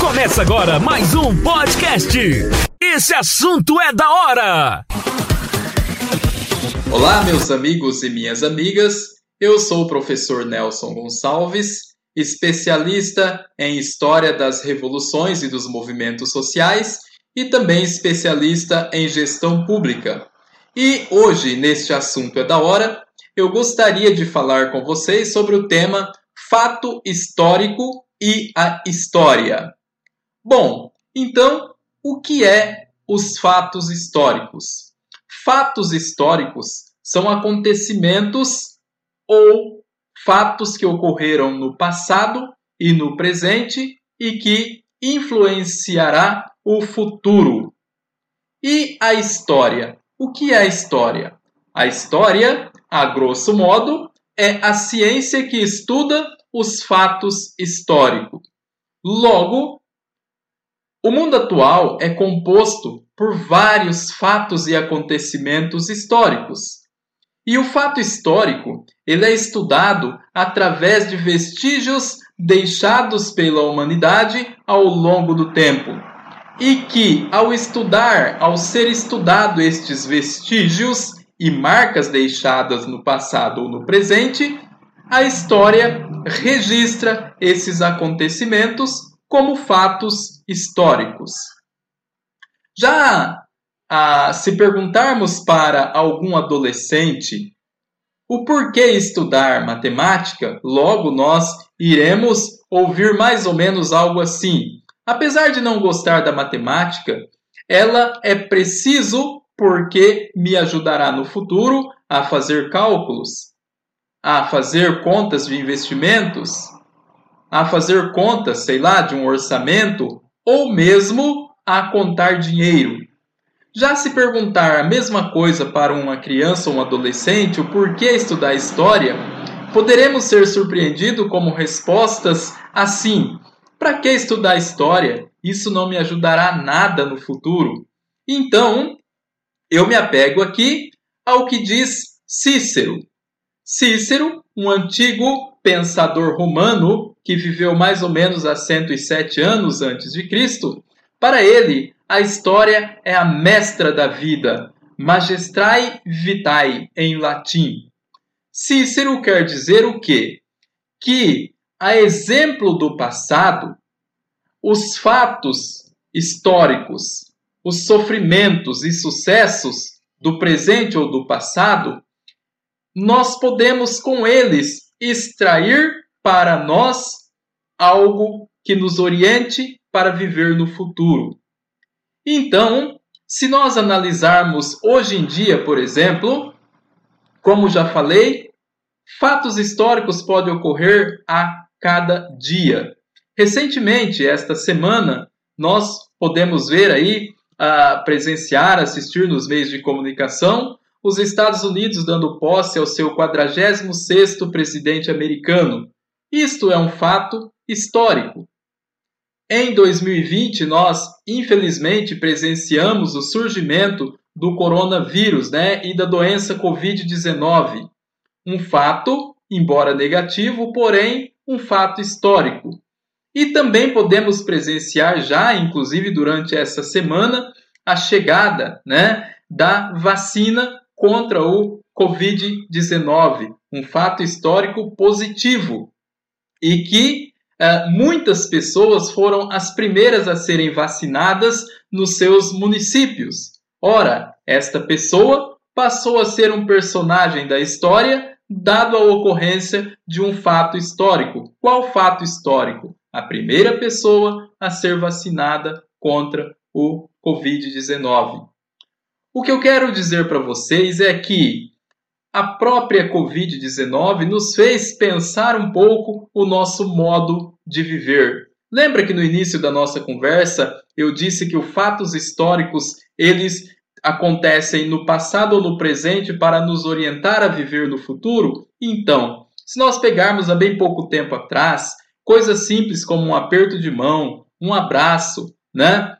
Começa agora mais um podcast. Esse assunto é da hora. Olá, meus amigos e minhas amigas. Eu sou o professor Nelson Gonçalves, especialista em história das revoluções e dos movimentos sociais e também especialista em gestão pública. E hoje, neste assunto é da hora, eu gostaria de falar com vocês sobre o tema fato histórico e a história. Bom, então, o que é os fatos históricos? Fatos históricos são acontecimentos ou fatos que ocorreram no passado e no presente e que influenciará o futuro. E a história? O que é a história? A história, a grosso modo, é a ciência que estuda os fatos históricos. Logo, o mundo atual é composto por vários fatos e acontecimentos históricos. E o fato histórico, ele é estudado através de vestígios deixados pela humanidade ao longo do tempo. E que, ao estudar, ao ser estudado estes vestígios e marcas deixadas no passado ou no presente, a história registra esses acontecimentos como fatos históricos. Já ah, se perguntarmos para algum adolescente o porquê estudar matemática, logo nós iremos ouvir mais ou menos algo assim. Apesar de não gostar da matemática, ela é preciso porque me ajudará no futuro a fazer cálculos, a fazer contas de investimentos, a fazer contas, sei lá, de um orçamento ou mesmo a contar dinheiro. Já se perguntar a mesma coisa para uma criança ou um adolescente, o porquê estudar história, poderemos ser surpreendidos como respostas assim: para que estudar história? Isso não me ajudará nada no futuro. Então, eu me apego aqui ao que diz Cícero. Cícero, um antigo pensador romano que viveu mais ou menos há 107 anos antes de Cristo, para ele, a história é a mestra da vida, magistrae vitae em latim. Cícero quer dizer o quê? Que, a exemplo do passado, os fatos históricos, os sofrimentos e sucessos do presente ou do passado, nós podemos com eles extrair para nós algo que nos oriente para viver no futuro. Então, se nós analisarmos hoje em dia, por exemplo, como já falei, fatos históricos podem ocorrer a cada dia. Recentemente, esta semana, nós podemos ver aí, uh, presenciar, assistir nos meios de comunicação, os Estados Unidos dando posse ao seu 46º presidente americano. Isto é um fato histórico. Em 2020, nós, infelizmente, presenciamos o surgimento do coronavírus né, e da doença Covid-19. Um fato, embora negativo, porém um fato histórico. E também podemos presenciar já, inclusive durante essa semana, a chegada né, da vacina contra o Covid-19, um fato histórico positivo e que uh, muitas pessoas foram as primeiras a serem vacinadas nos seus municípios. Ora, esta pessoa passou a ser um personagem da história dado a ocorrência de um fato histórico. Qual fato histórico? A primeira pessoa a ser vacinada contra o Covid-19. O que eu quero dizer para vocês é que a própria Covid-19 nos fez pensar um pouco o nosso modo de viver. Lembra que no início da nossa conversa eu disse que os fatos históricos eles acontecem no passado ou no presente para nos orientar a viver no futuro? Então, se nós pegarmos há bem pouco tempo atrás, coisas simples como um aperto de mão, um abraço, né?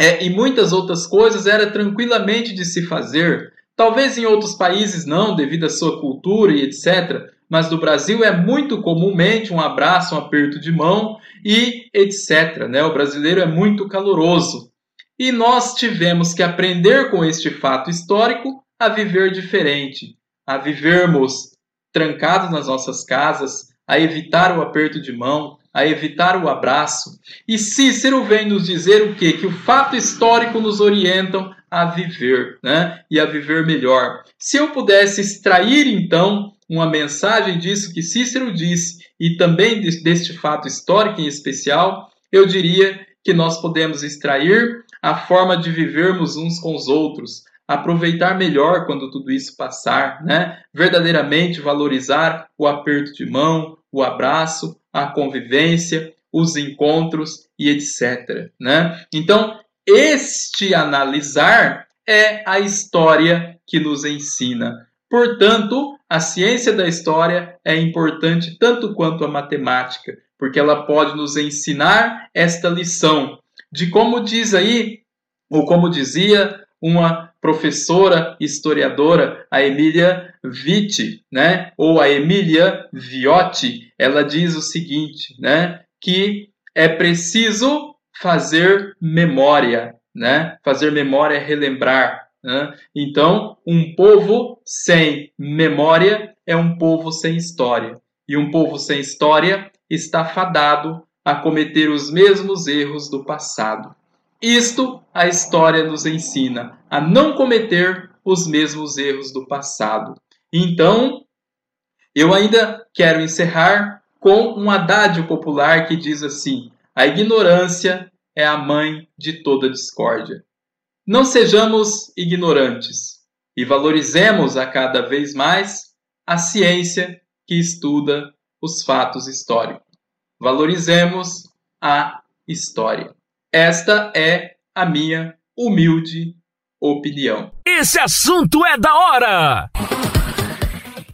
É, e muitas outras coisas era tranquilamente de se fazer. Talvez em outros países não, devido à sua cultura e etc. mas no Brasil é muito comumente um abraço, um aperto de mão e etc. Né? O brasileiro é muito caloroso. E nós tivemos que aprender com este fato histórico a viver diferente, a vivermos trancados nas nossas casas, a evitar o aperto de mão, a evitar o abraço. E Cícero vem nos dizer o quê? Que o fato histórico nos orientam a viver, né? E a viver melhor. Se eu pudesse extrair então uma mensagem disso que Cícero disse e também deste fato histórico em especial, eu diria que nós podemos extrair a forma de vivermos uns com os outros, aproveitar melhor quando tudo isso passar, né? Verdadeiramente valorizar o aperto de mão, o abraço, a convivência, os encontros e etc, né? Então, este analisar é a história que nos ensina. Portanto, a ciência da história é importante tanto quanto a matemática, porque ela pode nos ensinar esta lição de como diz aí, ou como dizia uma professora historiadora, a Emília Vitti, né? Ou a Emília Viotti, ela diz o seguinte, né? Que é preciso fazer memória, né? Fazer memória é relembrar. Né? Então, um povo sem memória é um povo sem história. E um povo sem história está fadado a cometer os mesmos erros do passado. Isto a história nos ensina, a não cometer os mesmos erros do passado. Então, eu ainda quero encerrar com um adágio popular que diz assim: a ignorância é a mãe de toda discórdia. Não sejamos ignorantes e valorizemos a cada vez mais a ciência que estuda os fatos históricos. Valorizemos a história. Esta é a minha humilde opinião. Esse assunto é da hora!